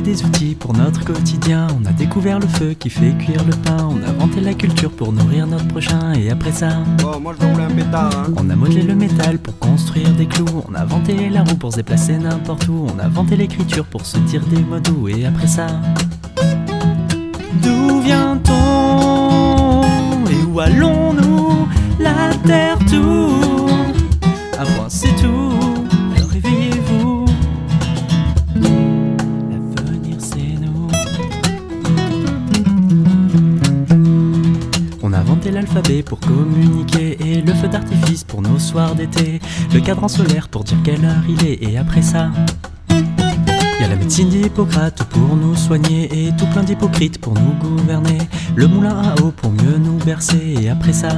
des outils pour notre quotidien. On a découvert le feu qui fait cuire le pain. On a inventé la culture pour nourrir notre prochain. Et après ça, moi je un pétard, hein. on a modelé le métal pour construire des clous. On a inventé la roue pour se déplacer n'importe où. On a inventé l'écriture pour se dire des mots doux. Et après ça, d'où vient-on? L'alphabet pour communiquer et le feu d'artifice pour nos soirs d'été. Le cadran solaire pour dire quelle heure il est et après ça. Y a la médecine d'Hippocrate pour nous soigner et tout plein d'hypocrites pour nous gouverner. Le moulin à eau pour mieux nous bercer et après ça.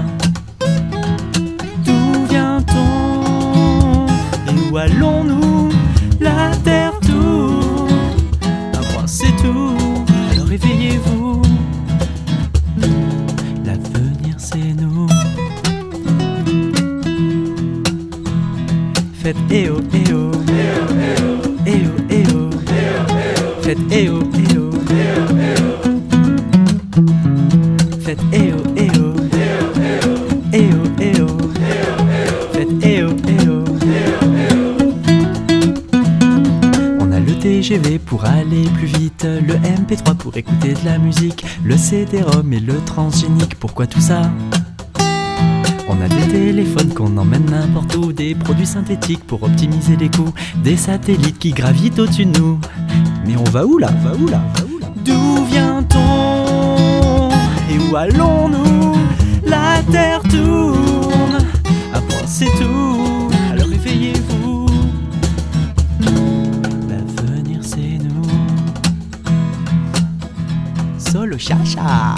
Faites eh oh eh oh. Eh oh eh oh. Faites eh oh eh oh. Faites eh oh eh oh. Eh oh eh oh. Faites eh oh eh oh. On a le TGV pour aller plus vite, le MP3 pour écouter de la musique, le CD-ROM et le transgénique. Pourquoi tout ça? Téléphones qu'on emmène n'importe où, des produits synthétiques pour optimiser les coûts, des satellites qui gravitent au-dessus de nous. Mais on va où là? Va où là? Va où là? D'où vient-on? Et où allons-nous? La terre tourne. Un point c'est tout. Alors réveillez-vous. L'avenir c'est nous. Solo chacha.